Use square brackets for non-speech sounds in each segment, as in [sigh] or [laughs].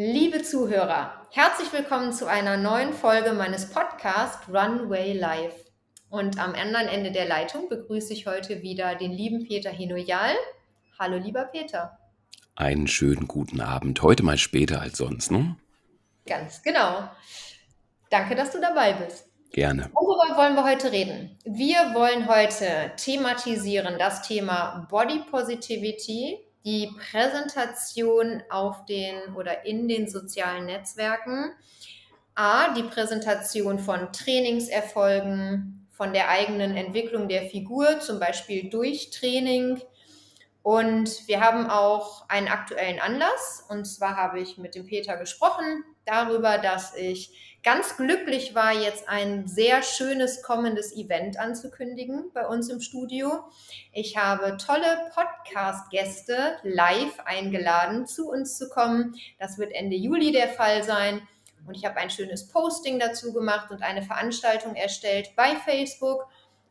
Liebe Zuhörer, herzlich willkommen zu einer neuen Folge meines Podcasts Runway Live. Und am anderen Ende der Leitung begrüße ich heute wieder den lieben Peter Hinoyal. Hallo, lieber Peter. Einen schönen guten Abend. Heute mal später als sonst, ne? Ganz genau. Danke, dass du dabei bist. Gerne. Worüber wollen wir heute reden? Wir wollen heute thematisieren das Thema Body Positivity, die Präsentation auf den oder in den sozialen Netzwerken. A, die Präsentation von Trainingserfolgen, von der eigenen Entwicklung der Figur, zum Beispiel durch Training. Und wir haben auch einen aktuellen Anlass. Und zwar habe ich mit dem Peter gesprochen darüber, dass ich ganz glücklich war, jetzt ein sehr schönes kommendes Event anzukündigen bei uns im Studio. Ich habe tolle Podcast-Gäste live eingeladen, zu uns zu kommen. Das wird Ende Juli der Fall sein. Und ich habe ein schönes Posting dazu gemacht und eine Veranstaltung erstellt bei Facebook.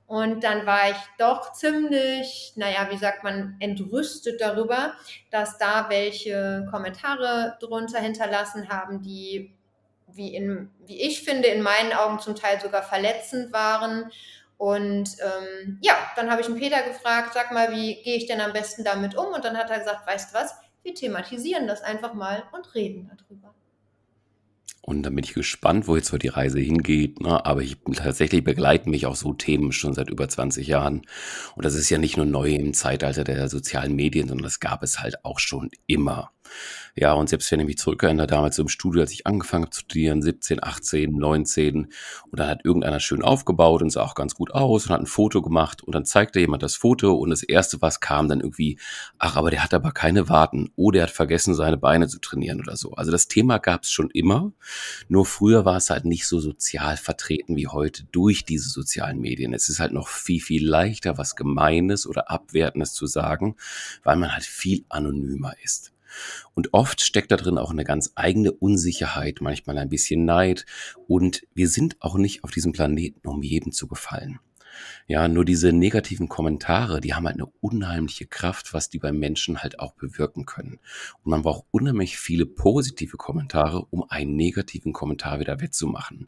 Und dann war ich doch ziemlich, naja, wie sagt man, entrüstet darüber, dass da welche Kommentare drunter hinterlassen haben, die wie, in, wie ich finde, in meinen Augen zum Teil sogar verletzend waren. Und ähm, ja, dann habe ich einen Peter gefragt, sag mal, wie gehe ich denn am besten damit um? Und dann hat er gesagt, weißt du was, wir thematisieren das einfach mal und reden darüber. Und dann bin ich gespannt, wo jetzt so die Reise hingeht. Ne? Aber ich tatsächlich begleiten mich auch so Themen schon seit über 20 Jahren. Und das ist ja nicht nur neu im Zeitalter der sozialen Medien, sondern das gab es halt auch schon immer. Ja, und selbst wenn ich mich zurückerinnere, damals im Studio, als ich angefangen habe zu studieren, 17, 18, 19, und dann hat irgendeiner schön aufgebaut und sah auch ganz gut aus und hat ein Foto gemacht und dann zeigte jemand das Foto und das erste, was kam, dann irgendwie, ach, aber der hat aber keine Warten oder er hat vergessen, seine Beine zu trainieren oder so. Also das Thema gab es schon immer, nur früher war es halt nicht so sozial vertreten wie heute durch diese sozialen Medien. Es ist halt noch viel, viel leichter, was Gemeines oder Abwertendes zu sagen, weil man halt viel anonymer ist. Und oft steckt da drin auch eine ganz eigene Unsicherheit, manchmal ein bisschen Neid. Und wir sind auch nicht auf diesem Planeten, um jedem zu gefallen. Ja, nur diese negativen Kommentare, die haben halt eine unheimliche Kraft, was die beim Menschen halt auch bewirken können. Und man braucht unheimlich viele positive Kommentare, um einen negativen Kommentar wieder wettzumachen.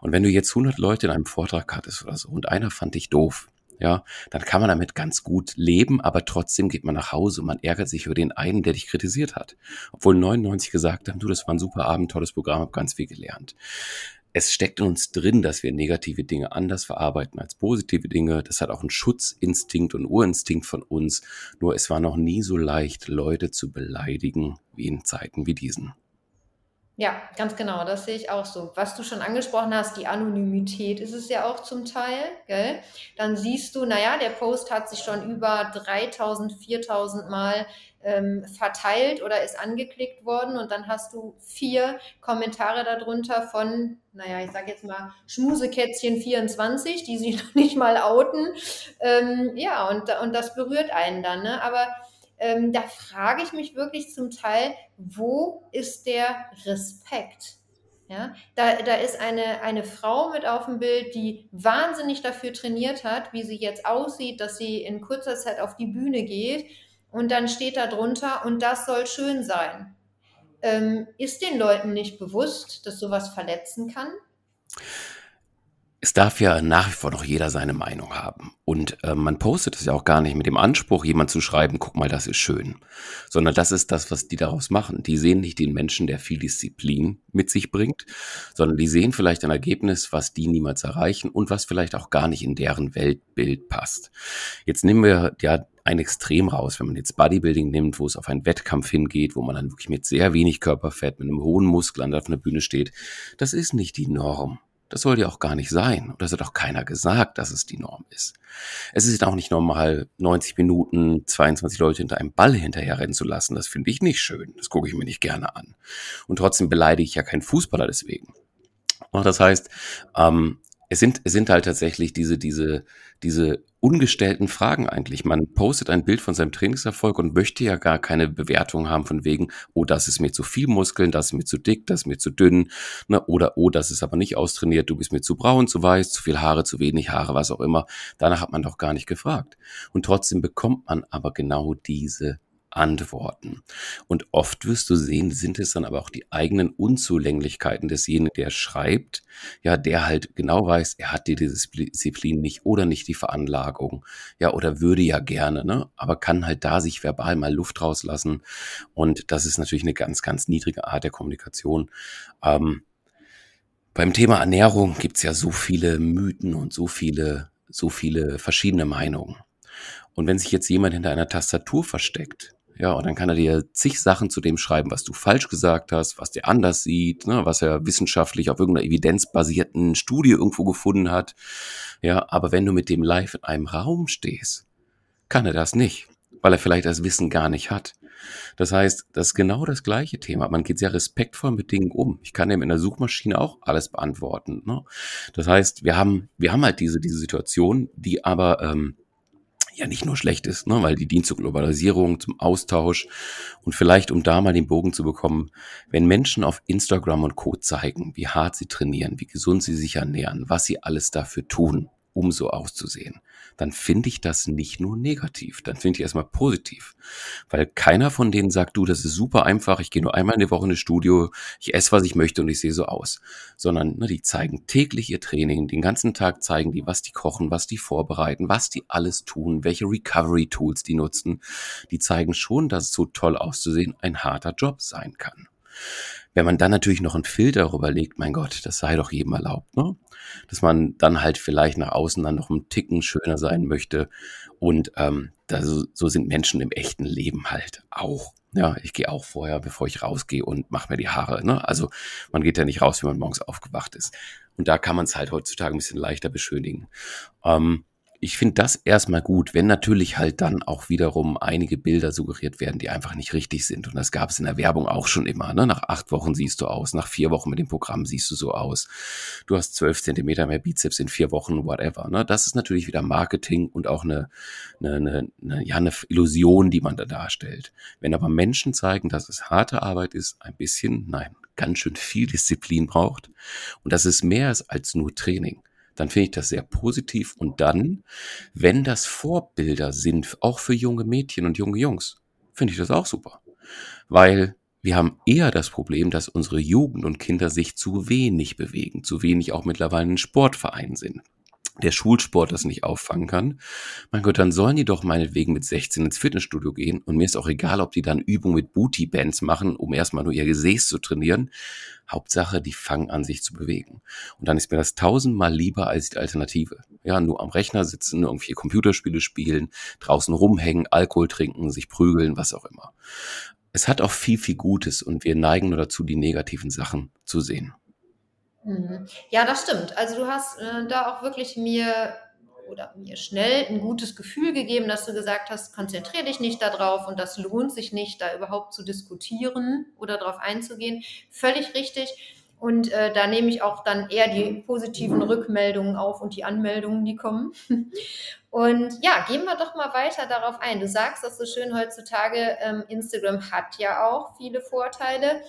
Und wenn du jetzt 100 Leute in einem Vortrag hattest oder so und einer fand dich doof, ja, dann kann man damit ganz gut leben, aber trotzdem geht man nach Hause und man ärgert sich über den einen, der dich kritisiert hat. Obwohl 99 gesagt haben, du, das war ein super Abend, tolles Programm, hab ganz viel gelernt. Es steckt in uns drin, dass wir negative Dinge anders verarbeiten als positive Dinge. Das hat auch einen Schutzinstinkt und Urinstinkt von uns. Nur es war noch nie so leicht, Leute zu beleidigen wie in Zeiten wie diesen. Ja, ganz genau, das sehe ich auch so. Was du schon angesprochen hast, die Anonymität ist es ja auch zum Teil, gell? Dann siehst du, naja, der Post hat sich schon über 3000, 4000 Mal ähm, verteilt oder ist angeklickt worden und dann hast du vier Kommentare darunter von, naja, ich sage jetzt mal Schmusekätzchen24, die sich [laughs] noch nicht mal outen. Ähm, ja, und, und das berührt einen dann, ne? Aber ähm, da frage ich mich wirklich zum Teil, wo ist der Respekt? Ja, da, da ist eine, eine Frau mit auf dem Bild, die wahnsinnig dafür trainiert hat, wie sie jetzt aussieht, dass sie in kurzer Zeit auf die Bühne geht. Und dann steht da drunter, und das soll schön sein. Ähm, ist den Leuten nicht bewusst, dass sowas verletzen kann? Es darf ja nach wie vor noch jeder seine Meinung haben. Und äh, man postet es ja auch gar nicht mit dem Anspruch, jemand zu schreiben, guck mal, das ist schön. Sondern das ist das, was die daraus machen. Die sehen nicht den Menschen, der viel Disziplin mit sich bringt, sondern die sehen vielleicht ein Ergebnis, was die niemals erreichen und was vielleicht auch gar nicht in deren Weltbild passt. Jetzt nehmen wir ja ein Extrem raus, wenn man jetzt Bodybuilding nimmt, wo es auf einen Wettkampf hingeht, wo man dann wirklich mit sehr wenig Körperfett, mit einem hohen Muskel an der Bühne steht. Das ist nicht die Norm. Das soll ja auch gar nicht sein. Und das hat auch keiner gesagt, dass es die Norm ist. Es ist auch nicht normal, 90 Minuten 22 Leute hinter einem Ball hinterherrennen zu lassen. Das finde ich nicht schön. Das gucke ich mir nicht gerne an. Und trotzdem beleidige ich ja keinen Fußballer deswegen. Und das heißt, ähm, es sind, es sind halt tatsächlich diese, diese, diese ungestellten Fragen eigentlich. Man postet ein Bild von seinem Trainingserfolg und möchte ja gar keine Bewertung haben von wegen, oh, das ist mir zu viel Muskeln, das ist mir zu dick, das ist mir zu dünn, ne, oder oh, das ist aber nicht austrainiert, du bist mir zu braun, zu weiß, zu viel Haare, zu wenig Haare, was auch immer. Danach hat man doch gar nicht gefragt. Und trotzdem bekommt man aber genau diese antworten. Und oft wirst du sehen, sind es dann aber auch die eigenen Unzulänglichkeiten desjenigen, der schreibt, ja, der halt genau weiß, er hat die Disziplin nicht oder nicht die Veranlagung, ja, oder würde ja gerne, ne, aber kann halt da sich verbal mal Luft rauslassen. Und das ist natürlich eine ganz, ganz niedrige Art der Kommunikation. Ähm, beim Thema Ernährung gibt's ja so viele Mythen und so viele, so viele verschiedene Meinungen. Und wenn sich jetzt jemand hinter einer Tastatur versteckt, ja, und dann kann er dir zig Sachen zu dem schreiben, was du falsch gesagt hast, was der anders sieht, ne, was er wissenschaftlich auf irgendeiner evidenzbasierten Studie irgendwo gefunden hat. Ja, aber wenn du mit dem live in einem Raum stehst, kann er das nicht, weil er vielleicht das Wissen gar nicht hat. Das heißt, das ist genau das gleiche Thema. Man geht sehr respektvoll mit Dingen um. Ich kann eben in der Suchmaschine auch alles beantworten. Ne? Das heißt, wir haben, wir haben halt diese, diese Situation, die aber ähm, ja nicht nur schlecht ist, ne, weil die dient zur Globalisierung, zum Austausch und vielleicht, um da mal den Bogen zu bekommen, wenn Menschen auf Instagram und Co. zeigen, wie hart sie trainieren, wie gesund sie sich ernähren, was sie alles dafür tun, um so auszusehen, dann finde ich das nicht nur negativ, dann finde ich erstmal positiv. Weil keiner von denen sagt, du, das ist super einfach, ich gehe nur einmal in die Woche in das Studio, ich esse, was ich möchte und ich sehe so aus. Sondern ne, die zeigen täglich ihr Training, den ganzen Tag zeigen die, was die kochen, was die vorbereiten, was die alles tun, welche Recovery-Tools die nutzen. Die zeigen schon, dass es so toll auszusehen ein harter Job sein kann. Wenn man dann natürlich noch einen Filter darüber legt, mein Gott, das sei doch jedem erlaubt, ne? Dass man dann halt vielleicht nach außen dann noch einen Ticken schöner sein möchte. Und ähm, da, so, so sind Menschen im echten Leben halt auch. Ja, ich gehe auch vorher, bevor ich rausgehe und mache mir die Haare. Ne? Also man geht ja nicht raus, wenn man morgens aufgewacht ist. Und da kann man es halt heutzutage ein bisschen leichter beschönigen. Ähm, ich finde das erstmal gut, wenn natürlich halt dann auch wiederum einige Bilder suggeriert werden, die einfach nicht richtig sind. Und das gab es in der Werbung auch schon immer. Ne? Nach acht Wochen siehst du aus, nach vier Wochen mit dem Programm siehst du so aus. Du hast zwölf Zentimeter mehr Bizeps in vier Wochen, whatever. Ne? Das ist natürlich wieder Marketing und auch eine, eine, eine, eine, ja, eine Illusion, die man da darstellt. Wenn aber Menschen zeigen, dass es harte Arbeit ist, ein bisschen, nein, ganz schön viel Disziplin braucht und dass es mehr ist als nur Training dann finde ich das sehr positiv. Und dann, wenn das Vorbilder sind, auch für junge Mädchen und junge Jungs, finde ich das auch super. Weil wir haben eher das Problem, dass unsere Jugend und Kinder sich zu wenig bewegen, zu wenig auch mittlerweile in Sportvereinen sind der Schulsport das nicht auffangen kann, mein Gott, dann sollen die doch meinetwegen mit 16 ins Fitnessstudio gehen und mir ist auch egal, ob die dann Übungen mit Booty-Bands machen, um erstmal nur ihr Gesäß zu trainieren. Hauptsache, die fangen an, sich zu bewegen. Und dann ist mir das tausendmal lieber als die Alternative. Ja, nur am Rechner sitzen, irgendwie Computerspiele spielen, draußen rumhängen, Alkohol trinken, sich prügeln, was auch immer. Es hat auch viel, viel Gutes und wir neigen nur dazu, die negativen Sachen zu sehen. Mhm. Ja, das stimmt. Also du hast äh, da auch wirklich mir oder mir schnell ein gutes Gefühl gegeben, dass du gesagt hast, konzentriere dich nicht darauf und das lohnt sich nicht, da überhaupt zu diskutieren oder darauf einzugehen. Völlig richtig. Und äh, da nehme ich auch dann eher die positiven Rückmeldungen auf und die Anmeldungen, die kommen. [laughs] Und ja, gehen wir doch mal weiter darauf ein. Du sagst das so schön heutzutage, ähm, Instagram hat ja auch viele Vorteile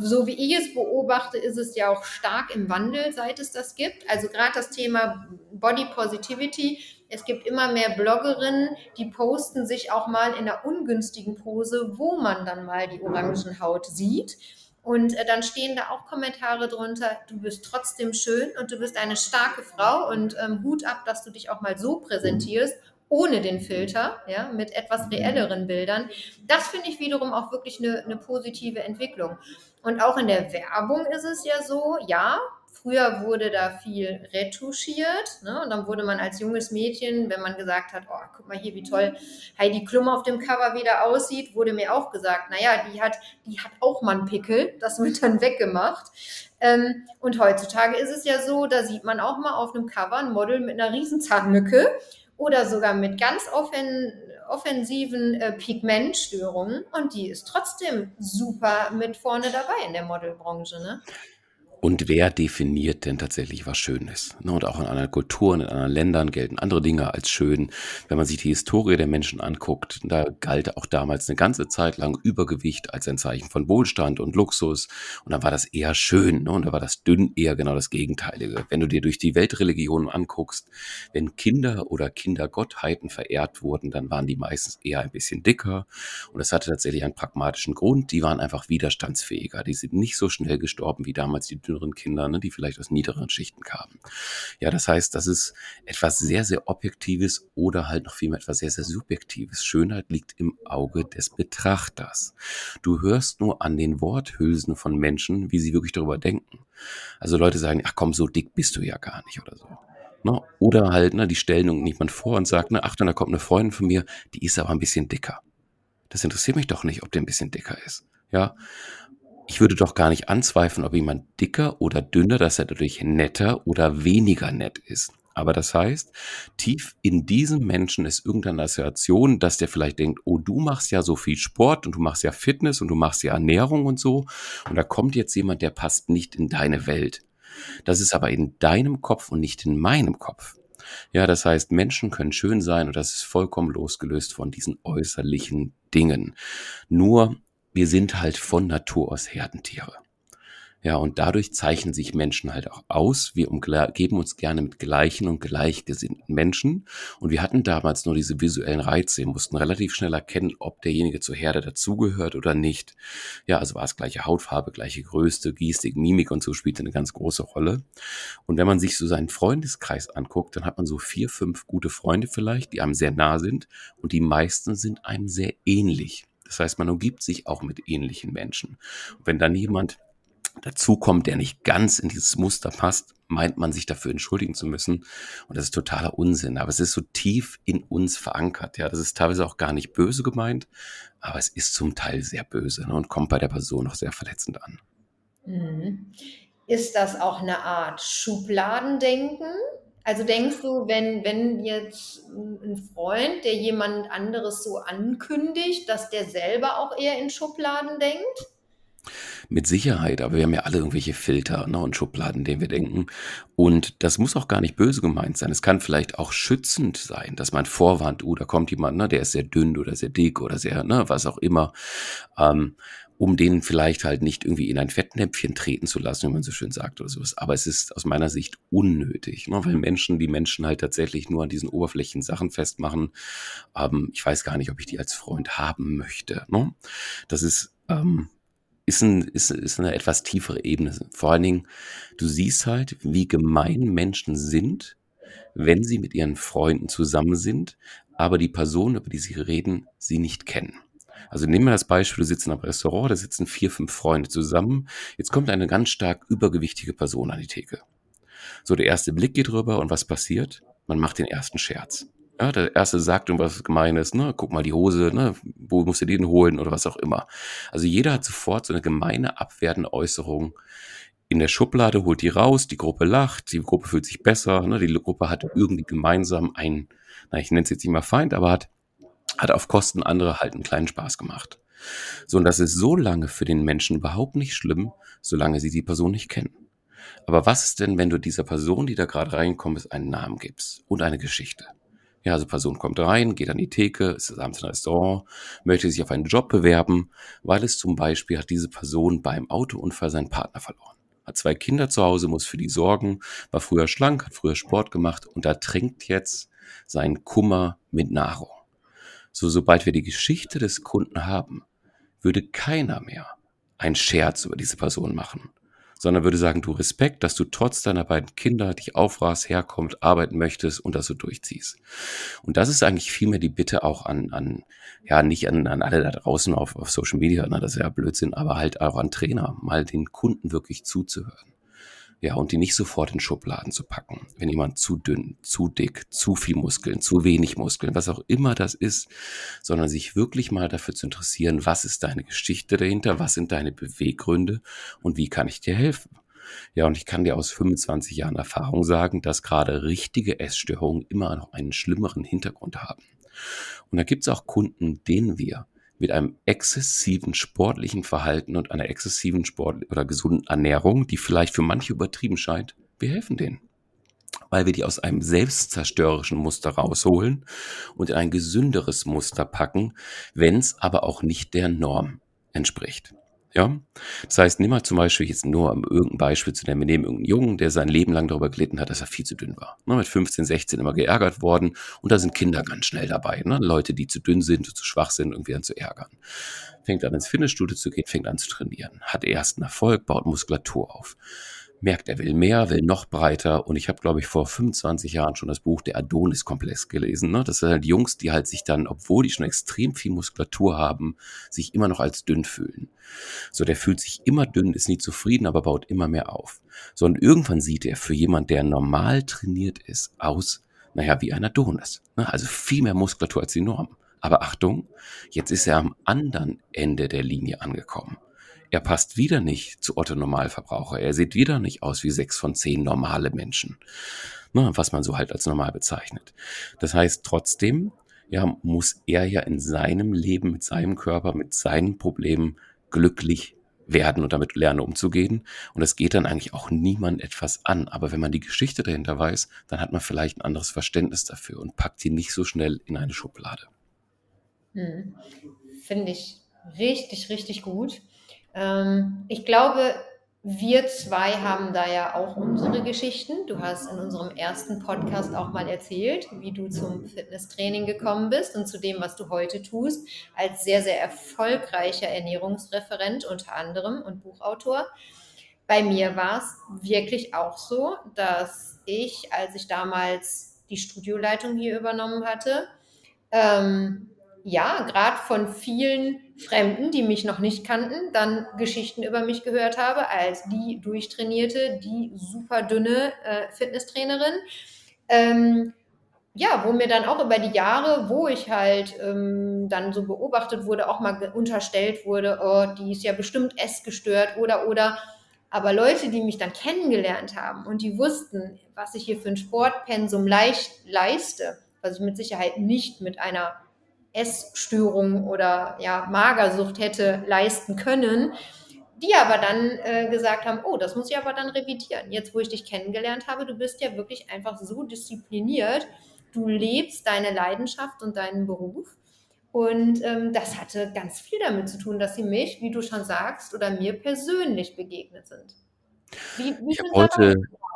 so wie ich es beobachte, ist es ja auch stark im Wandel, seit es das gibt. Also gerade das Thema Body Positivity. Es gibt immer mehr Bloggerinnen, die posten sich auch mal in einer ungünstigen Pose, wo man dann mal die Orangenhaut sieht. Und äh, dann stehen da auch Kommentare drunter, du bist trotzdem schön und du bist eine starke Frau und ähm, Hut ab, dass du dich auch mal so präsentierst ohne den Filter, ja, mit etwas reelleren Bildern. Das finde ich wiederum auch wirklich eine, eine positive Entwicklung. Und auch in der Werbung ist es ja so, ja, Früher wurde da viel retuschiert. Ne? Und dann wurde man als junges Mädchen, wenn man gesagt hat, oh, guck mal hier, wie toll Heidi Klum auf dem Cover wieder aussieht, wurde mir auch gesagt, naja, die hat, die hat auch mal einen Pickel. Das wird dann weggemacht. Ähm, und heutzutage ist es ja so, da sieht man auch mal auf einem Cover ein Model mit einer Riesenzahnlücke oder sogar mit ganz offen, offensiven äh, Pigmentstörungen und die ist trotzdem super mit vorne dabei in der Modelbranche. Ne? Und wer definiert denn tatsächlich, was schön ist? Ne, und auch in anderen Kulturen, in anderen Ländern gelten andere Dinge als schön. Wenn man sich die Historie der Menschen anguckt, da galt auch damals eine ganze Zeit lang Übergewicht als ein Zeichen von Wohlstand und Luxus. Und dann war das eher schön. Ne? Und da war das dünn eher genau das Gegenteilige. Wenn du dir durch die Weltreligionen anguckst, wenn Kinder oder Kindergottheiten verehrt wurden, dann waren die meistens eher ein bisschen dicker. Und das hatte tatsächlich einen pragmatischen Grund. Die waren einfach widerstandsfähiger. Die sind nicht so schnell gestorben wie damals die jüngeren Kinder, ne, die vielleicht aus niederen Schichten kamen. Ja, das heißt, das ist etwas sehr, sehr Objektives oder halt noch vielmehr etwas sehr, sehr Subjektives. Schönheit liegt im Auge des Betrachters. Du hörst nur an den Worthülsen von Menschen, wie sie wirklich darüber denken. Also Leute sagen, ach komm, so dick bist du ja gar nicht oder so. Ne? Oder halt, ne, die stellen jemand vor und sagt, ne, ach, da kommt eine Freundin von mir, die ist aber ein bisschen dicker. Das interessiert mich doch nicht, ob der ein bisschen dicker ist. Ja, ich würde doch gar nicht anzweifeln, ob jemand dicker oder dünner, dass er dadurch netter oder weniger nett ist. Aber das heißt, tief in diesem Menschen ist irgendeine Assoziation, dass der vielleicht denkt, oh, du machst ja so viel Sport und du machst ja Fitness und du machst ja Ernährung und so. Und da kommt jetzt jemand, der passt nicht in deine Welt. Das ist aber in deinem Kopf und nicht in meinem Kopf. Ja, das heißt, Menschen können schön sein und das ist vollkommen losgelöst von diesen äußerlichen Dingen. Nur wir sind halt von Natur aus Herdentiere. Ja, und dadurch zeichnen sich Menschen halt auch aus. Wir umgeben uns gerne mit gleichen und gleichgesinnten Menschen. Und wir hatten damals nur diese visuellen Reize. Wir mussten relativ schnell erkennen, ob derjenige zur Herde dazugehört oder nicht. Ja, also war es gleiche Hautfarbe, gleiche Größe, Gestik, Mimik und so spielte eine ganz große Rolle. Und wenn man sich so seinen Freundeskreis anguckt, dann hat man so vier, fünf gute Freunde vielleicht, die einem sehr nah sind. Und die meisten sind einem sehr ähnlich. Das heißt, man umgibt sich auch mit ähnlichen Menschen. Und wenn dann jemand dazukommt, der nicht ganz in dieses Muster passt, meint man sich dafür entschuldigen zu müssen. Und das ist totaler Unsinn. Aber es ist so tief in uns verankert. Ja, das ist teilweise auch gar nicht böse gemeint, aber es ist zum Teil sehr böse ne, und kommt bei der Person auch sehr verletzend an. Mhm. Ist das auch eine Art Schubladendenken? Also denkst du, wenn, wenn jetzt ein Freund, der jemand anderes so ankündigt, dass der selber auch eher in Schubladen denkt? Mit Sicherheit, aber wir haben ja alle irgendwelche Filter ne, und Schubladen, denen wir denken. Und das muss auch gar nicht böse gemeint sein. Es kann vielleicht auch schützend sein, dass man vorwarnt, uh, da kommt jemand, ne, der ist sehr dünn oder sehr dick oder sehr, ne, was auch immer. Ähm, um den vielleicht halt nicht irgendwie in ein Fettnäpfchen treten zu lassen, wie man so schön sagt oder sowas. Aber es ist aus meiner Sicht unnötig, ne? weil Menschen, die Menschen halt tatsächlich nur an diesen oberflächlichen Sachen festmachen. Ähm, ich weiß gar nicht, ob ich die als Freund haben möchte. Ne? Das ist, ähm, ist, ein, ist, ist eine etwas tiefere Ebene. Vor allen Dingen, du siehst halt, wie gemein Menschen sind, wenn sie mit ihren Freunden zusammen sind, aber die Person, über die sie reden, sie nicht kennen. Also nehmen wir das Beispiel, du sitzt in einem Restaurant, da sitzen vier, fünf Freunde zusammen. Jetzt kommt eine ganz stark übergewichtige Person an die Theke. So, der erste Blick geht rüber und was passiert? Man macht den ersten Scherz. Ja, der erste sagt irgendwas Gemeines, ne, guck mal die Hose, ne, wo musst du den holen oder was auch immer. Also jeder hat sofort so eine gemeine, abwertende Äußerung in der Schublade, holt die raus, die Gruppe lacht, die Gruppe fühlt sich besser, ne, die Gruppe hat irgendwie gemeinsam ein, na, ich nenne es jetzt nicht mal Feind, aber hat hat auf Kosten anderer halt einen kleinen Spaß gemacht. So, und das ist so lange für den Menschen überhaupt nicht schlimm, solange sie die Person nicht kennen. Aber was ist denn, wenn du dieser Person, die da gerade reinkommt, einen Namen gibst und eine Geschichte? Ja, also Person kommt rein, geht an die Theke, ist abends ein Restaurant, möchte sich auf einen Job bewerben, weil es zum Beispiel hat diese Person beim Autounfall seinen Partner verloren. Hat zwei Kinder zu Hause, muss für die sorgen, war früher schlank, hat früher Sport gemacht und da trinkt jetzt seinen Kummer mit Nahrung. So, sobald wir die Geschichte des Kunden haben, würde keiner mehr einen Scherz über diese Person machen, sondern würde sagen, du Respekt, dass du trotz deiner beiden Kinder dich aufrahst, herkommst, arbeiten möchtest und das so durchziehst. Und das ist eigentlich vielmehr die Bitte auch an, an ja, nicht an, an alle da draußen auf, auf Social Media, na, das ist ja Blödsinn, aber halt auch an Trainer, mal den Kunden wirklich zuzuhören. Ja, und die nicht sofort in Schubladen zu packen. Wenn jemand zu dünn, zu dick, zu viel Muskeln, zu wenig Muskeln, was auch immer das ist, sondern sich wirklich mal dafür zu interessieren, was ist deine Geschichte dahinter, was sind deine Beweggründe und wie kann ich dir helfen? Ja, und ich kann dir aus 25 Jahren Erfahrung sagen, dass gerade richtige Essstörungen immer noch einen schlimmeren Hintergrund haben. Und da gibt es auch Kunden, denen wir mit einem exzessiven sportlichen Verhalten und einer exzessiven Sport- oder gesunden Ernährung, die vielleicht für manche übertrieben scheint, wir helfen denen. Weil wir die aus einem selbstzerstörerischen Muster rausholen und in ein gesünderes Muster packen, wenn es aber auch nicht der Norm entspricht. Ja, das heißt, nimm mal zum Beispiel jetzt nur um irgendein Beispiel zu nennen. Wir nehmen irgendeinen Jungen, der sein Leben lang darüber gelitten hat, dass er viel zu dünn war. Ne, mit 15, 16 immer geärgert worden. Und da sind Kinder ganz schnell dabei. Ne? Leute, die zu dünn sind, zu schwach sind, irgendwie dann zu ärgern. Fängt an ins Fitnessstudio zu gehen, fängt an zu trainieren. Hat ersten Erfolg, baut Muskulatur auf merkt, er will mehr, will noch breiter. Und ich habe, glaube ich, vor 25 Jahren schon das Buch Der Adonis-Komplex gelesen. Ne? Das sind halt Jungs, die halt sich dann, obwohl die schon extrem viel Muskulatur haben, sich immer noch als dünn fühlen. So, der fühlt sich immer dünn, ist nie zufrieden, aber baut immer mehr auf. So, und irgendwann sieht er für jemand, der normal trainiert ist, aus, naja, wie ein Adonis. Ne? Also viel mehr Muskulatur als die Norm. Aber Achtung, jetzt ist er am anderen Ende der Linie angekommen. Er passt wieder nicht zu Otto Normalverbraucher. Er sieht wieder nicht aus wie sechs von zehn normale Menschen. Ne, was man so halt als normal bezeichnet. Das heißt trotzdem, ja, muss er ja in seinem Leben, mit seinem Körper, mit seinen Problemen glücklich werden und damit lernen umzugehen. Und es geht dann eigentlich auch niemand etwas an. Aber wenn man die Geschichte dahinter weiß, dann hat man vielleicht ein anderes Verständnis dafür und packt die nicht so schnell in eine Schublade. Hm. Finde ich richtig, richtig gut. Ähm, ich glaube, wir zwei haben da ja auch unsere Geschichten. Du hast in unserem ersten Podcast auch mal erzählt, wie du zum Fitnesstraining gekommen bist und zu dem, was du heute tust, als sehr, sehr erfolgreicher Ernährungsreferent unter anderem und Buchautor. Bei mir war es wirklich auch so, dass ich, als ich damals die Studioleitung hier übernommen hatte, ähm, ja, gerade von vielen Fremden, die mich noch nicht kannten, dann Geschichten über mich gehört habe, als die durchtrainierte, die super dünne äh, Fitnesstrainerin. Ähm, ja, wo mir dann auch über die Jahre, wo ich halt ähm, dann so beobachtet wurde, auch mal unterstellt wurde, oh, die ist ja bestimmt essgestört oder oder. Aber Leute, die mich dann kennengelernt haben und die wussten, was ich hier für ein Sportpensum leicht leiste, was ich mit Sicherheit nicht mit einer Essstörung oder ja, Magersucht hätte leisten können, die aber dann äh, gesagt haben, oh, das muss ich aber dann revidieren. Jetzt, wo ich dich kennengelernt habe, du bist ja wirklich einfach so diszipliniert, du lebst deine Leidenschaft und deinen Beruf. Und ähm, das hatte ganz viel damit zu tun, dass sie mich, wie du schon sagst, oder mir persönlich begegnet sind. Wie, wie ich heute,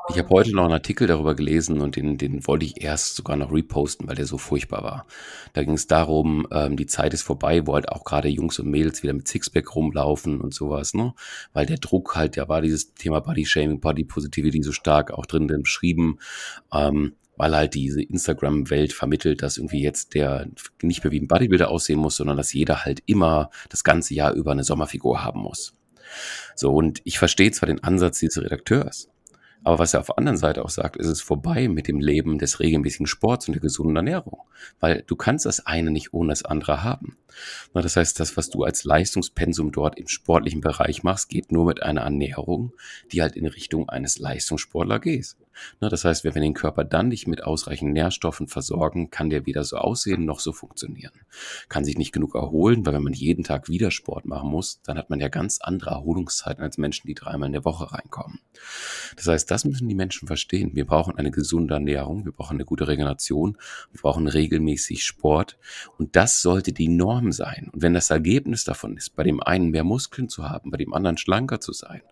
ich habe heute noch einen Artikel darüber gelesen und den, den wollte ich erst sogar noch reposten, weil der so furchtbar war. Da ging es darum, ähm, die Zeit ist vorbei, wo halt auch gerade Jungs und Mädels wieder mit Sixpack rumlaufen und sowas, ne? Weil der Druck halt, ja war dieses Thema Body Shaming, Body Positivity so stark auch drin beschrieben. Ähm, weil halt diese Instagram-Welt vermittelt, dass irgendwie jetzt der nicht mehr wie ein Bodybuilder aussehen muss, sondern dass jeder halt immer das ganze Jahr über eine Sommerfigur haben muss. So, und ich verstehe zwar den Ansatz dieses Redakteurs, aber was er auf der anderen Seite auch sagt, ist es vorbei mit dem Leben des regelmäßigen Sports und der gesunden Ernährung. Weil du kannst das eine nicht ohne das andere haben. Das heißt, das, was du als Leistungspensum dort im sportlichen Bereich machst, geht nur mit einer Ernährung, die halt in Richtung eines Leistungssportler geht. Das heißt, wenn wir den Körper dann nicht mit ausreichend Nährstoffen versorgen, kann der weder so aussehen noch so funktionieren. Kann sich nicht genug erholen, weil wenn man jeden Tag wieder Sport machen muss, dann hat man ja ganz andere Erholungszeiten als Menschen, die dreimal in der Woche reinkommen. Das heißt, das müssen die Menschen verstehen. Wir brauchen eine gesunde Ernährung, wir brauchen eine gute Regeneration, wir brauchen regelmäßig Sport und das sollte die Norm sein. Und wenn das Ergebnis davon ist, bei dem einen mehr Muskeln zu haben, bei dem anderen schlanker zu sein,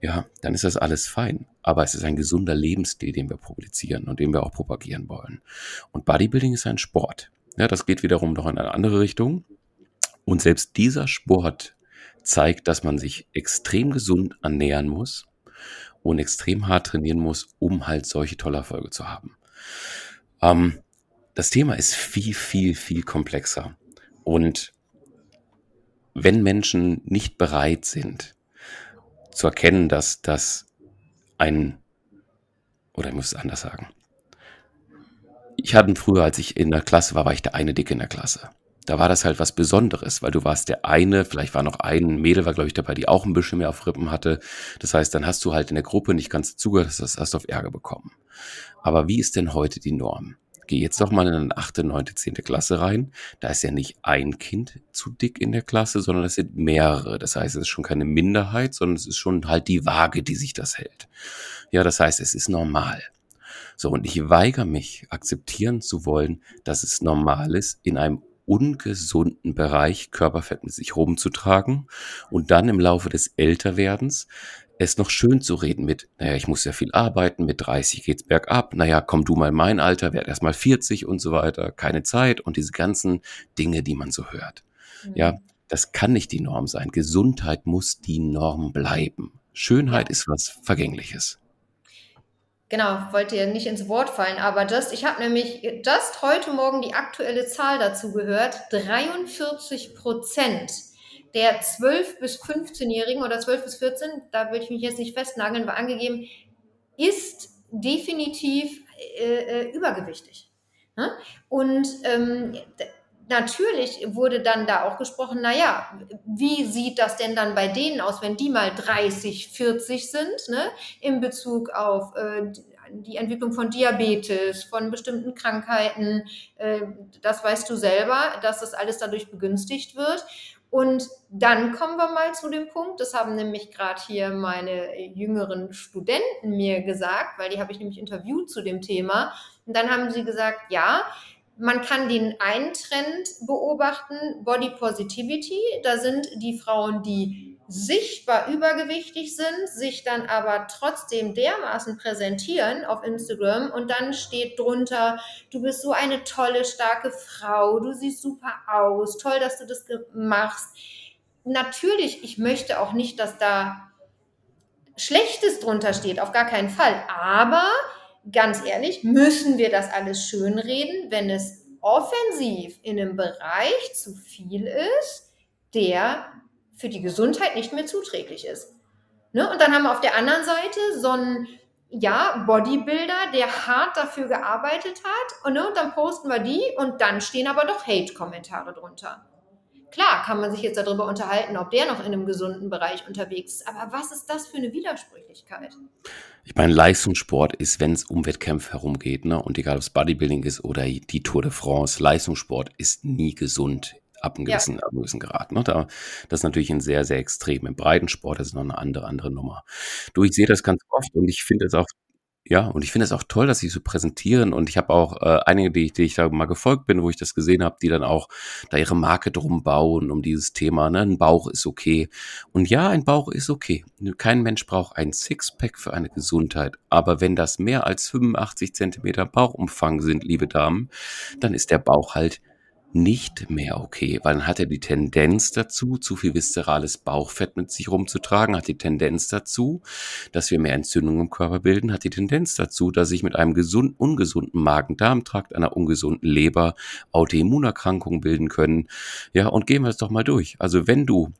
ja, dann ist das alles fein. Aber es ist ein gesunder Lebensstil, den wir publizieren und den wir auch propagieren wollen. Und Bodybuilding ist ein Sport. Ja, das geht wiederum noch in eine andere Richtung. Und selbst dieser Sport zeigt, dass man sich extrem gesund ernähren muss und extrem hart trainieren muss, um halt solche tolle Erfolge zu haben. Ähm, das Thema ist viel, viel, viel komplexer. Und wenn Menschen nicht bereit sind, zu erkennen, dass das ein, oder ich muss es anders sagen. Ich hatte früher, als ich in der Klasse war, war ich der eine Dicke in der Klasse. Da war das halt was Besonderes, weil du warst der eine, vielleicht war noch ein Mädel, war glaube ich dabei, die auch ein bisschen mehr auf Rippen hatte. Das heißt, dann hast du halt in der Gruppe nicht ganz zugehört, das hast du auf Ärger bekommen. Aber wie ist denn heute die Norm? Geh jetzt doch mal in eine achte, neunte, zehnte Klasse rein. Da ist ja nicht ein Kind zu dick in der Klasse, sondern es sind mehrere. Das heißt, es ist schon keine Minderheit, sondern es ist schon halt die Waage, die sich das hält. Ja, das heißt, es ist normal. So, und ich weigere mich, akzeptieren zu wollen, dass es normal ist, in einem ungesunden Bereich Körperfett mit sich rumzutragen und dann im Laufe des Älterwerdens es noch schön zu reden mit, naja, ich muss ja viel arbeiten, mit 30 geht's bergab, naja, komm du mal in mein Alter, werd erst mal 40 und so weiter, keine Zeit und diese ganzen Dinge, die man so hört. Mhm. Ja, das kann nicht die Norm sein. Gesundheit muss die Norm bleiben. Schönheit ist was Vergängliches. Genau, wollte ja nicht ins Wort fallen, aber just, ich habe nämlich just heute Morgen die aktuelle Zahl dazu gehört. 43 Prozent der 12- bis 15-Jährigen oder 12 bis 14, da will ich mich jetzt nicht festnageln, war angegeben, ist definitiv äh, äh übergewichtig. Ne? Und ähm, natürlich wurde dann da auch gesprochen, naja, wie sieht das denn dann bei denen aus, wenn die mal 30, 40 sind, ne? in Bezug auf äh, die Entwicklung von Diabetes, von bestimmten Krankheiten, äh, das weißt du selber, dass das alles dadurch begünstigt wird. Und dann kommen wir mal zu dem Punkt, das haben nämlich gerade hier meine jüngeren Studenten mir gesagt, weil die habe ich nämlich interviewt zu dem Thema. Und dann haben sie gesagt, ja, man kann den einen Trend beobachten, Body Positivity. Da sind die Frauen, die sichtbar übergewichtig sind, sich dann aber trotzdem dermaßen präsentieren auf Instagram und dann steht drunter, du bist so eine tolle, starke Frau, du siehst super aus, toll, dass du das machst. Natürlich, ich möchte auch nicht, dass da Schlechtes drunter steht, auf gar keinen Fall, aber ganz ehrlich, müssen wir das alles schönreden, wenn es offensiv in einem Bereich zu viel ist, der für die Gesundheit nicht mehr zuträglich ist. Ne? Und dann haben wir auf der anderen Seite so einen ja, Bodybuilder, der hart dafür gearbeitet hat und, ne, und dann posten wir die und dann stehen aber doch Hate-Kommentare drunter. Klar kann man sich jetzt darüber unterhalten, ob der noch in einem gesunden Bereich unterwegs ist, aber was ist das für eine Widersprüchlichkeit? Ich meine, Leistungssport ist, wenn es um Wettkämpfe herumgeht, ne? und egal ob es Bodybuilding ist oder die Tour de France, Leistungssport ist nie gesund ab einem gewissen, ja. ab einem gewissen Grad. Ne? Da, das ist natürlich ein sehr, sehr extrem. Im Breitensport das ist noch eine andere, andere Nummer. Du, ich sehe das ganz oft und ich finde es auch ja, und ich finde es auch toll, dass sie so präsentieren. Und ich habe auch äh, einige, die, die ich da mal gefolgt bin, wo ich das gesehen habe, die dann auch da ihre Marke drum bauen, um dieses Thema. Ne? Ein Bauch ist okay. Und ja, ein Bauch ist okay. Kein Mensch braucht ein Sixpack für eine Gesundheit. Aber wenn das mehr als 85 Zentimeter Bauchumfang sind, liebe Damen, dann ist der Bauch halt nicht mehr okay, weil dann hat er die Tendenz dazu, zu viel viszerales Bauchfett mit sich rumzutragen, hat die Tendenz dazu, dass wir mehr Entzündungen im Körper bilden, hat die Tendenz dazu, dass ich mit einem gesund, ungesunden Magen-Darm-Trakt, einer ungesunden Leber Autoimmunerkrankungen bilden können. Ja, und gehen wir es doch mal durch. Also wenn du,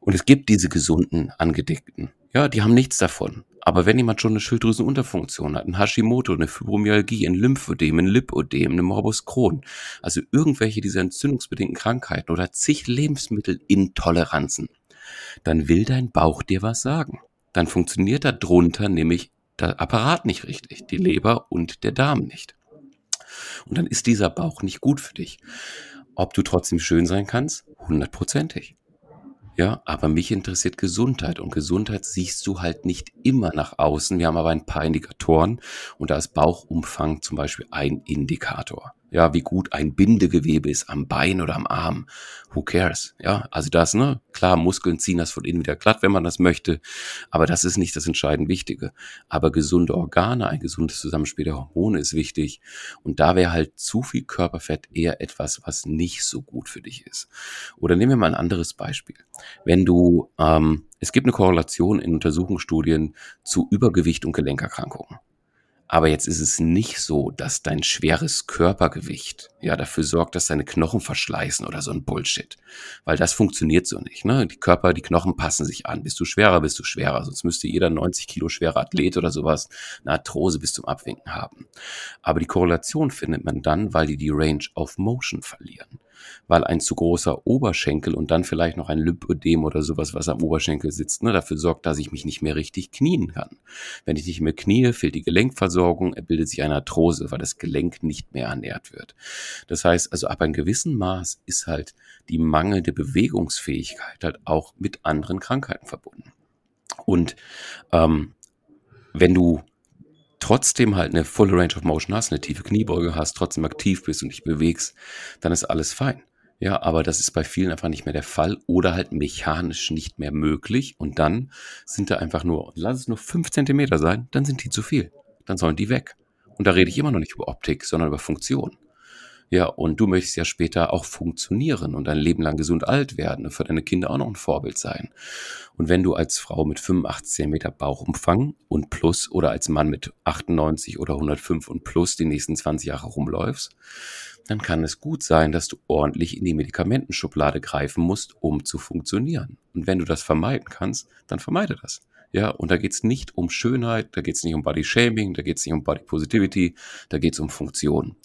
und es gibt diese gesunden Angedickten, ja, die haben nichts davon. Aber wenn jemand schon eine Schilddrüsenunterfunktion hat, ein Hashimoto, eine Fibromyalgie, ein Lymphödem, ein Lipödem, eine Morbus Crohn, also irgendwelche dieser entzündungsbedingten Krankheiten oder zig Lebensmittelintoleranzen, dann will dein Bauch dir was sagen. Dann funktioniert da drunter nämlich der Apparat nicht richtig, die Leber und der Darm nicht. Und dann ist dieser Bauch nicht gut für dich. Ob du trotzdem schön sein kannst? Hundertprozentig. Ja, aber mich interessiert Gesundheit und Gesundheit siehst du halt nicht immer nach außen. Wir haben aber ein paar Indikatoren und da ist Bauchumfang zum Beispiel ein Indikator ja, wie gut ein Bindegewebe ist am Bein oder am Arm. Who cares? Ja, also das, ne? Klar, Muskeln ziehen das von innen wieder glatt, wenn man das möchte. Aber das ist nicht das entscheidend Wichtige. Aber gesunde Organe, ein gesundes Zusammenspiel der Hormone ist wichtig. Und da wäre halt zu viel Körperfett eher etwas, was nicht so gut für dich ist. Oder nehmen wir mal ein anderes Beispiel. Wenn du, ähm, es gibt eine Korrelation in Untersuchungsstudien zu Übergewicht und Gelenkerkrankungen. Aber jetzt ist es nicht so, dass dein schweres Körpergewicht ja dafür sorgt, dass deine Knochen verschleißen oder so ein Bullshit. Weil das funktioniert so nicht. Ne? Die Körper, die Knochen passen sich an. Bist du schwerer, bist du schwerer. Sonst müsste jeder 90 Kilo schwerer Athlet oder sowas eine Arthrose bis zum Abwinken haben. Aber die Korrelation findet man dann, weil die die Range of Motion verlieren. Weil ein zu großer Oberschenkel und dann vielleicht noch ein Lymphödem oder sowas, was am Oberschenkel sitzt, ne, dafür sorgt, dass ich mich nicht mehr richtig knien kann. Wenn ich nicht mehr knie, fehlt die Gelenkversorgung, er bildet sich eine Arthrose, weil das Gelenk nicht mehr ernährt wird. Das heißt, also ab einem gewissen Maß ist halt die mangelnde Bewegungsfähigkeit halt auch mit anderen Krankheiten verbunden. Und ähm, wenn du trotzdem halt eine full Range of Motion hast, eine tiefe Kniebeuge hast, trotzdem aktiv bist und dich bewegst, dann ist alles fein. Ja, aber das ist bei vielen einfach nicht mehr der Fall oder halt mechanisch nicht mehr möglich. Und dann sind da einfach nur, lass es nur fünf Zentimeter sein, dann sind die zu viel. Dann sollen die weg. Und da rede ich immer noch nicht über Optik, sondern über Funktion. Ja, und du möchtest ja später auch funktionieren und dein Leben lang gesund alt werden und für deine Kinder auch noch ein Vorbild sein. Und wenn du als Frau mit 85 cm Bauchumfang und plus oder als Mann mit 98 oder 105 und plus die nächsten 20 Jahre rumläufst, dann kann es gut sein, dass du ordentlich in die Medikamentenschublade greifen musst, um zu funktionieren. Und wenn du das vermeiden kannst, dann vermeide das. Ja, und da geht's nicht um Schönheit, da geht's nicht um Body Shaming, da geht's nicht um Body Positivity, da geht's um Funktion.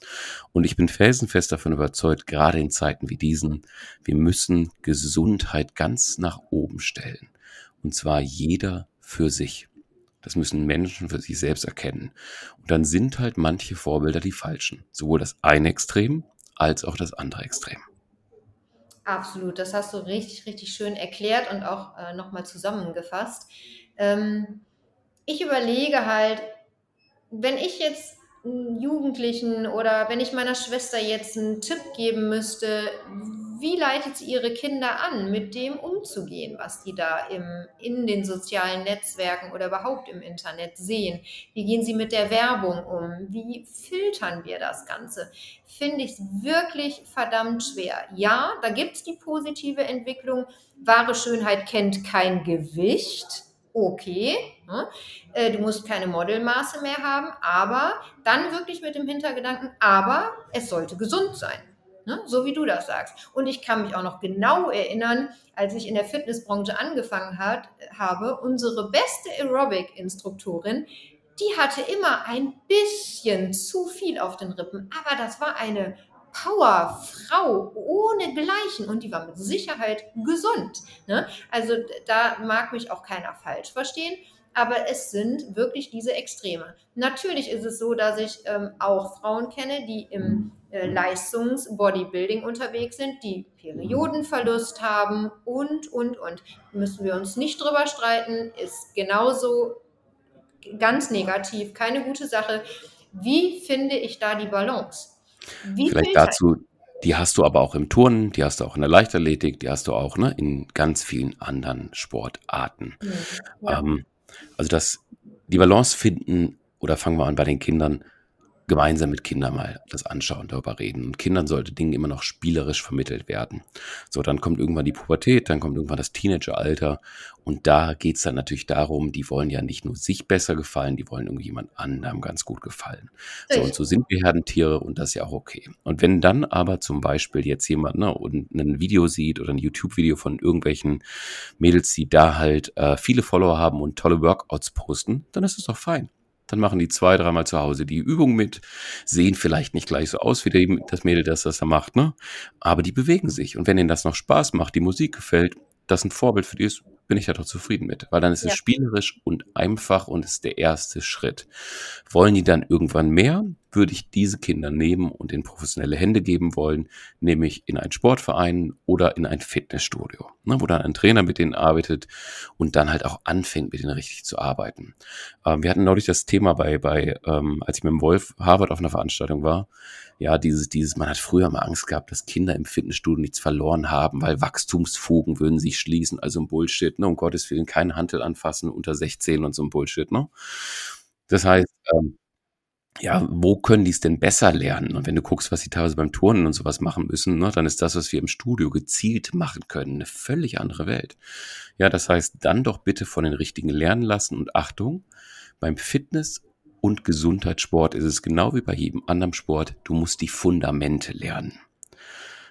Und ich bin felsenfest davon überzeugt, gerade in Zeiten wie diesen, wir müssen Gesundheit ganz nach oben stellen. Und zwar jeder für sich. Das müssen Menschen für sich selbst erkennen. Und dann sind halt manche Vorbilder die falschen. Sowohl das eine Extrem als auch das andere Extrem. Absolut, das hast du richtig, richtig schön erklärt und auch äh, nochmal zusammengefasst. Ähm, ich überlege halt, wenn ich jetzt Jugendlichen oder wenn ich meiner Schwester jetzt einen Tipp geben müsste, wie leitet sie ihre Kinder an, mit dem umzugehen, was die da im, in den sozialen Netzwerken oder überhaupt im Internet sehen? Wie gehen sie mit der Werbung um? Wie filtern wir das Ganze? Finde ich wirklich verdammt schwer. Ja, da gibt es die positive Entwicklung. Wahre Schönheit kennt kein Gewicht okay, ne? äh, du musst keine Modelmaße mehr haben, aber dann wirklich mit dem Hintergedanken, aber es sollte gesund sein. Ne? So wie du das sagst. Und ich kann mich auch noch genau erinnern, als ich in der Fitnessbranche angefangen hat, habe, unsere beste Aerobic-Instruktorin, die hatte immer ein bisschen zu viel auf den Rippen, aber das war eine Powerfrau ohne Gleichen und die war mit Sicherheit gesund. Ne? Also da mag mich auch keiner falsch verstehen. Aber es sind wirklich diese Extreme. Natürlich ist es so, dass ich ähm, auch Frauen kenne, die im äh, Leistungs-Bodybuilding unterwegs sind, die Periodenverlust haben und, und, und. Müssen wir uns nicht drüber streiten, ist genauso ganz negativ, keine gute Sache. Wie finde ich da die Balance? Wie Vielleicht dazu, die hast du aber auch im Turnen, die hast du auch in der Leichtathletik, die hast du auch ne, in ganz vielen anderen Sportarten. Ja. Ähm, also das, die Balance finden, oder fangen wir an bei den Kindern, gemeinsam mit Kindern mal das anschauen, darüber reden. Und Kindern sollte Dinge immer noch spielerisch vermittelt werden. So, dann kommt irgendwann die Pubertät, dann kommt irgendwann das Teenageralter. Und da geht's dann natürlich darum, die wollen ja nicht nur sich besser gefallen, die wollen irgendjemand anderem ganz gut gefallen. So, und so sind wir Herdentiere und das ist ja auch okay. Und wenn dann aber zum Beispiel jetzt jemand ne, und ein Video sieht oder ein YouTube-Video von irgendwelchen Mädels, die da halt äh, viele Follower haben und tolle Workouts posten, dann ist es doch fein. Dann machen die zwei, dreimal zu Hause die Übung mit, sehen vielleicht nicht gleich so aus wie das Mädel, das das da macht, ne? Aber die bewegen sich. Und wenn ihnen das noch Spaß macht, die Musik gefällt, das ein Vorbild für die ist, bin ich da doch zufrieden mit. Weil dann ist ja. es spielerisch und einfach und ist der erste Schritt. Wollen die dann irgendwann mehr, würde ich diese Kinder nehmen und in professionelle Hände geben wollen, nämlich in einen Sportverein oder in ein Fitnessstudio, ne, wo dann ein Trainer mit denen arbeitet und dann halt auch anfängt, mit denen richtig zu arbeiten. Ähm, wir hatten neulich das Thema bei, bei ähm, als ich mit dem Wolf Harvard auf einer Veranstaltung war, ja, dieses, dieses, man hat früher mal Angst gehabt, dass Kinder im Fitnessstudio nichts verloren haben, weil Wachstumsfugen würden sich schließen, also ein Bullshit, ne, um Gottes Willen keinen Hantel anfassen unter 16 und so ein Bullshit, ne. Das heißt, ähm, ja, wo können die es denn besser lernen? Und wenn du guckst, was sie teilweise beim Turnen und sowas machen müssen, ne, dann ist das, was wir im Studio gezielt machen können, eine völlig andere Welt. Ja, das heißt, dann doch bitte von den Richtigen lernen lassen und Achtung, beim Fitness und Gesundheitssport ist es genau wie bei jedem anderen Sport, du musst die Fundamente lernen.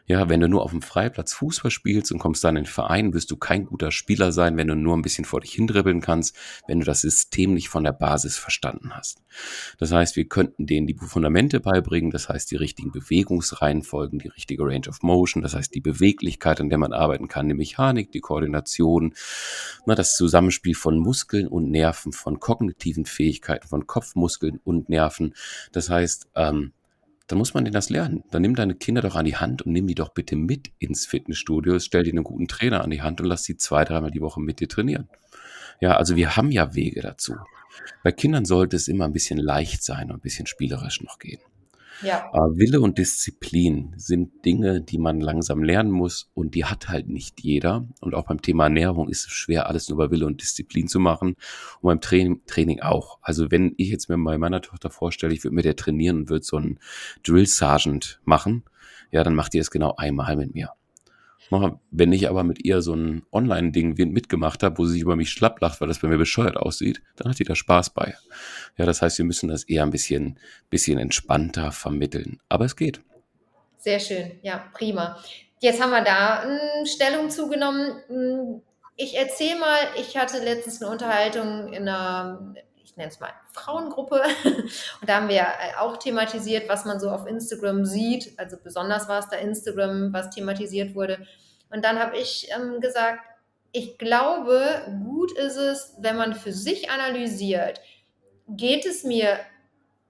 Ja, wenn du nur auf dem Freiplatz Fußball spielst und kommst dann in den Verein, wirst du kein guter Spieler sein, wenn du nur ein bisschen vor dich hindribbeln kannst, wenn du das System nicht von der Basis verstanden hast. Das heißt, wir könnten denen die Fundamente beibringen, das heißt die richtigen Bewegungsreihenfolgen, die richtige Range of Motion, das heißt die Beweglichkeit, an der man arbeiten kann, die Mechanik, die Koordination, na, das Zusammenspiel von Muskeln und Nerven, von kognitiven Fähigkeiten, von Kopfmuskeln und Nerven. Das heißt, ähm, dann muss man denen das lernen. Dann nimm deine Kinder doch an die Hand und nimm die doch bitte mit ins Fitnessstudio. Stell dir einen guten Trainer an die Hand und lass sie zwei, dreimal die Woche mit dir trainieren. Ja, also wir haben ja Wege dazu. Bei Kindern sollte es immer ein bisschen leicht sein und ein bisschen spielerisch noch gehen. Ja. Äh, Wille und Disziplin sind Dinge, die man langsam lernen muss und die hat halt nicht jeder. Und auch beim Thema Ernährung ist es schwer, alles nur bei Wille und Disziplin zu machen. Und beim Training, Training auch. Also wenn ich jetzt mir bei meiner Tochter vorstelle, ich würde mit der trainieren und würde so einen Drill Sergeant machen, ja, dann macht die es genau einmal mit mir. Wenn ich aber mit ihr so ein Online-Ding mitgemacht habe, wo sie sich über mich schlapp lacht, weil das bei mir bescheuert aussieht, dann hat die da Spaß bei. Ja, das heißt, wir müssen das eher ein bisschen, bisschen entspannter vermitteln. Aber es geht. Sehr schön, ja, prima. Jetzt haben wir da eine Stellung zugenommen. Ich erzähle mal, ich hatte letztens eine Unterhaltung in einer nenne es mal Frauengruppe. [laughs] Und da haben wir auch thematisiert, was man so auf Instagram sieht. Also besonders war es da Instagram, was thematisiert wurde. Und dann habe ich ähm, gesagt, ich glaube, gut ist es, wenn man für sich analysiert, geht es mir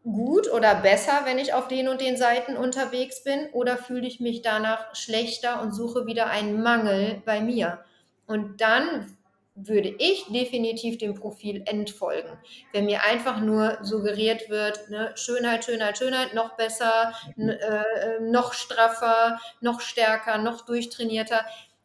gut oder besser, wenn ich auf den und den Seiten unterwegs bin, oder fühle ich mich danach schlechter und suche wieder einen Mangel bei mir? Und dann würde ich definitiv dem Profil entfolgen. Wenn mir einfach nur suggeriert wird, ne, Schönheit, Schönheit, Schönheit, noch besser, äh, äh, noch straffer, noch stärker, noch durchtrainierter.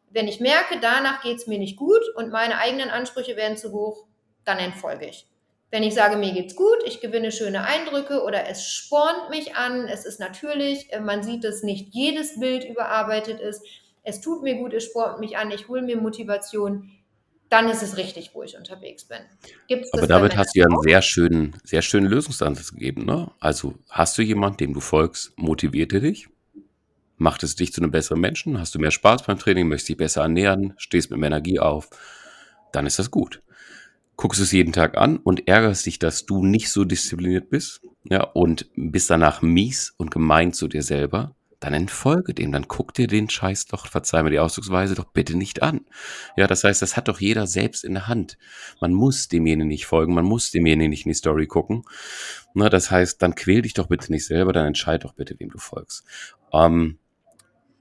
Wenn ich merke, danach geht es mir nicht gut und meine eigenen Ansprüche werden zu hoch, dann entfolge ich. Wenn ich sage, mir geht's gut, ich gewinne schöne Eindrücke oder es spornt mich an, es ist natürlich, äh, man sieht, dass nicht jedes Bild überarbeitet ist, es tut mir gut, es spornt mich an, ich hole mir Motivation, dann ist es richtig, wo ich unterwegs bin. Gibt's Aber damit hast du ja einen sehr schönen, sehr schönen Lösungsansatz gegeben. Ne? Also hast du jemanden, dem du folgst, motiviert er dich? Macht es dich zu einem besseren Menschen? Hast du mehr Spaß beim Training? Möchtest dich besser ernähren? Stehst mit mehr Energie auf? Dann ist das gut. Guckst es jeden Tag an und ärgerst dich, dass du nicht so diszipliniert bist, ja, und bist danach mies und gemein zu dir selber, dann entfolge dem, dann guck dir den Scheiß doch, verzeih mir die Ausdrucksweise, doch bitte nicht an. Ja, das heißt, das hat doch jeder selbst in der Hand. Man muss demjenigen nicht folgen, man muss demjenigen nicht in die Story gucken. Na, das heißt, dann quäl dich doch bitte nicht selber, dann entscheid doch bitte, wem du folgst. Ähm,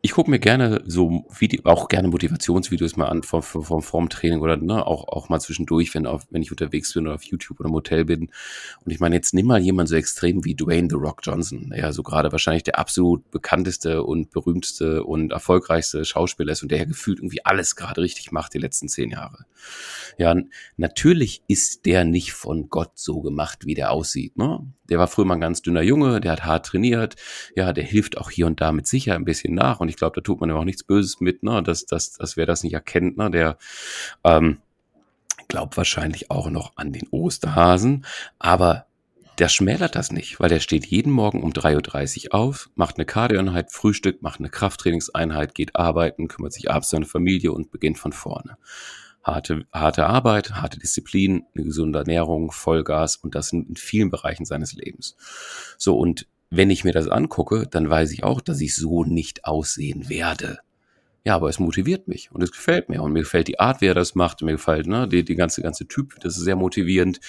ich gucke mir gerne so Video, auch gerne Motivationsvideos mal an vom, vom, vom Training oder ne, auch, auch mal zwischendurch, wenn, auf, wenn ich unterwegs bin oder auf YouTube oder im Hotel bin. Und ich meine, jetzt nimm mal jemanden so extrem wie Dwayne The Rock Johnson, ja, so gerade wahrscheinlich der absolut bekannteste und berühmteste und erfolgreichste Schauspieler ist und der ja gefühlt irgendwie alles gerade richtig macht die letzten zehn Jahre. Ja, natürlich ist der nicht von Gott so gemacht, wie der aussieht. Ne? Der war früher mal ein ganz dünner Junge, der hat hart trainiert, ja, der hilft auch hier und da mit sicher ein bisschen nach und ich glaube, da tut man ja auch nichts Böses mit, ne, dass, dass, dass wer das nicht erkennt, ne, der ähm, glaubt wahrscheinlich auch noch an den Osterhasen, aber der schmälert das nicht, weil der steht jeden Morgen um 3.30 Uhr auf, macht eine Kardioeinheit, Frühstück, macht eine Krafttrainingseinheit, geht arbeiten, kümmert sich um seine Familie und beginnt von vorne. Harte, harte Arbeit, harte Disziplin, eine gesunde Ernährung, Vollgas und das in, in vielen Bereichen seines Lebens. So, und wenn ich mir das angucke, dann weiß ich auch, dass ich so nicht aussehen werde. Ja, aber es motiviert mich und es gefällt mir und mir gefällt die Art, wie er das macht. Mir gefällt ne, die, die ganze ganze Typ, das ist sehr motivierend.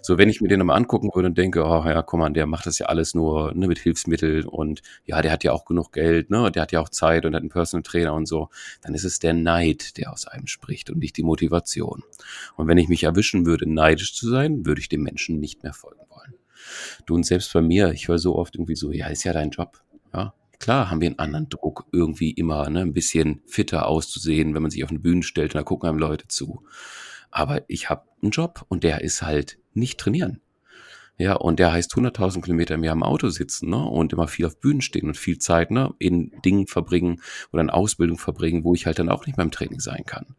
So, wenn ich mir den mal angucken würde und denke, oh ja, guck mal, der macht das ja alles nur ne, mit Hilfsmitteln und ja, der hat ja auch genug Geld, ne, der hat ja auch Zeit und hat einen Personal Trainer und so, dann ist es der Neid, der aus einem spricht und nicht die Motivation. Und wenn ich mich erwischen würde, neidisch zu sein, würde ich dem Menschen nicht mehr folgen. Du und selbst bei mir, ich höre so oft irgendwie so, ja, ist ja dein Job. Ja, Klar haben wir einen anderen Druck, irgendwie immer ne, ein bisschen fitter auszusehen, wenn man sich auf eine Bühne stellt und da gucken einem Leute zu. Aber ich habe einen Job und der ist halt nicht trainieren. Ja, und der heißt 100.000 Kilometer mehr am Auto sitzen ne, und immer viel auf Bühnen stehen und viel Zeit ne, in Dingen verbringen oder in Ausbildung verbringen, wo ich halt dann auch nicht beim Training sein kann.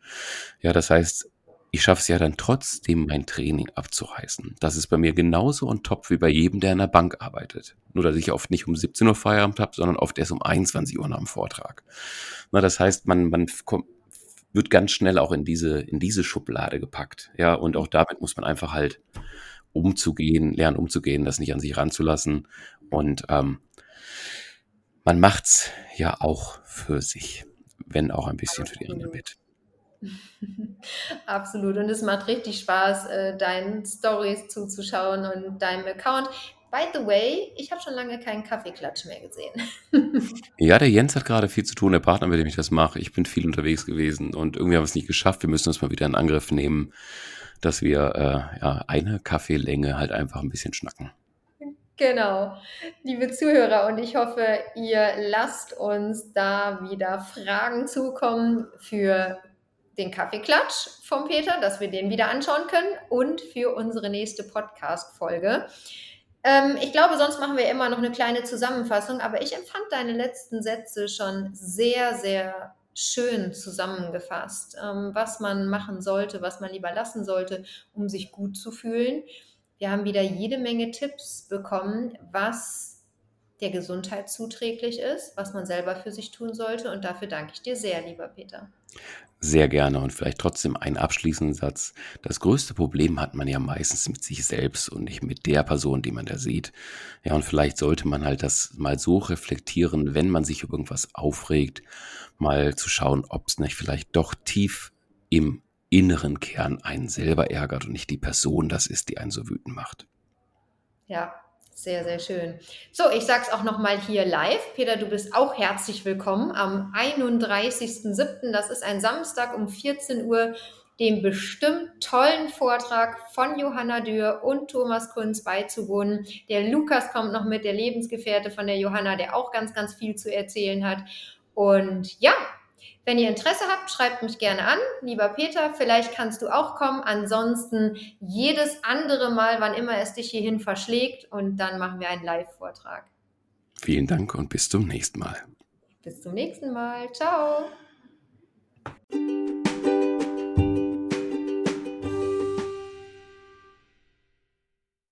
Ja, das heißt, ich schaffe es ja dann trotzdem, mein Training abzureißen. Das ist bei mir genauso on top wie bei jedem, der in der Bank arbeitet. Nur, dass ich oft nicht um 17 Uhr Feierabend habe, sondern oft erst um 21 Uhr nach dem Vortrag. Na, das heißt, man, man kommt, wird ganz schnell auch in diese, in diese Schublade gepackt. Ja, und auch damit muss man einfach halt umzugehen, lernen umzugehen, das nicht an sich ranzulassen. Und ähm, man macht's ja auch für sich, wenn auch ein bisschen für die anderen mit. [laughs] Absolut. Und es macht richtig Spaß, äh, deinen Stories zuzuschauen und deinem Account. By the way, ich habe schon lange keinen Kaffeeklatsch mehr gesehen. [laughs] ja, der Jens hat gerade viel zu tun, der Partner, mit dem ich das mache. Ich bin viel unterwegs gewesen und irgendwie haben wir es nicht geschafft. Wir müssen uns mal wieder in Angriff nehmen, dass wir äh, ja, eine Kaffeelänge halt einfach ein bisschen schnacken. Genau, liebe Zuhörer, und ich hoffe, ihr lasst uns da wieder Fragen zukommen für den Kaffeeklatsch vom Peter, dass wir den wieder anschauen können und für unsere nächste Podcast-Folge. Ähm, ich glaube, sonst machen wir immer noch eine kleine Zusammenfassung, aber ich empfand deine letzten Sätze schon sehr, sehr schön zusammengefasst, ähm, was man machen sollte, was man lieber lassen sollte, um sich gut zu fühlen. Wir haben wieder jede Menge Tipps bekommen, was der Gesundheit zuträglich ist, was man selber für sich tun sollte. Und dafür danke ich dir sehr, lieber Peter. Sehr gerne und vielleicht trotzdem einen abschließenden Satz. Das größte Problem hat man ja meistens mit sich selbst und nicht mit der Person, die man da sieht. Ja, und vielleicht sollte man halt das mal so reflektieren, wenn man sich über irgendwas aufregt, mal zu schauen, ob es nicht vielleicht doch tief im inneren Kern einen selber ärgert und nicht die Person das ist, die einen so wütend macht. Ja, sehr, sehr schön. So, ich sage es auch nochmal hier live. Peter, du bist auch herzlich willkommen am 31.07. Das ist ein Samstag um 14 Uhr, dem bestimmt tollen Vortrag von Johanna Dürr und Thomas Kunz beizuwohnen. Der Lukas kommt noch mit, der Lebensgefährte von der Johanna, der auch ganz, ganz viel zu erzählen hat. Und ja, wenn ihr Interesse habt, schreibt mich gerne an. Lieber Peter, vielleicht kannst du auch kommen. Ansonsten jedes andere Mal, wann immer es dich hierhin verschlägt. Und dann machen wir einen Live-Vortrag. Vielen Dank und bis zum nächsten Mal. Bis zum nächsten Mal. Ciao.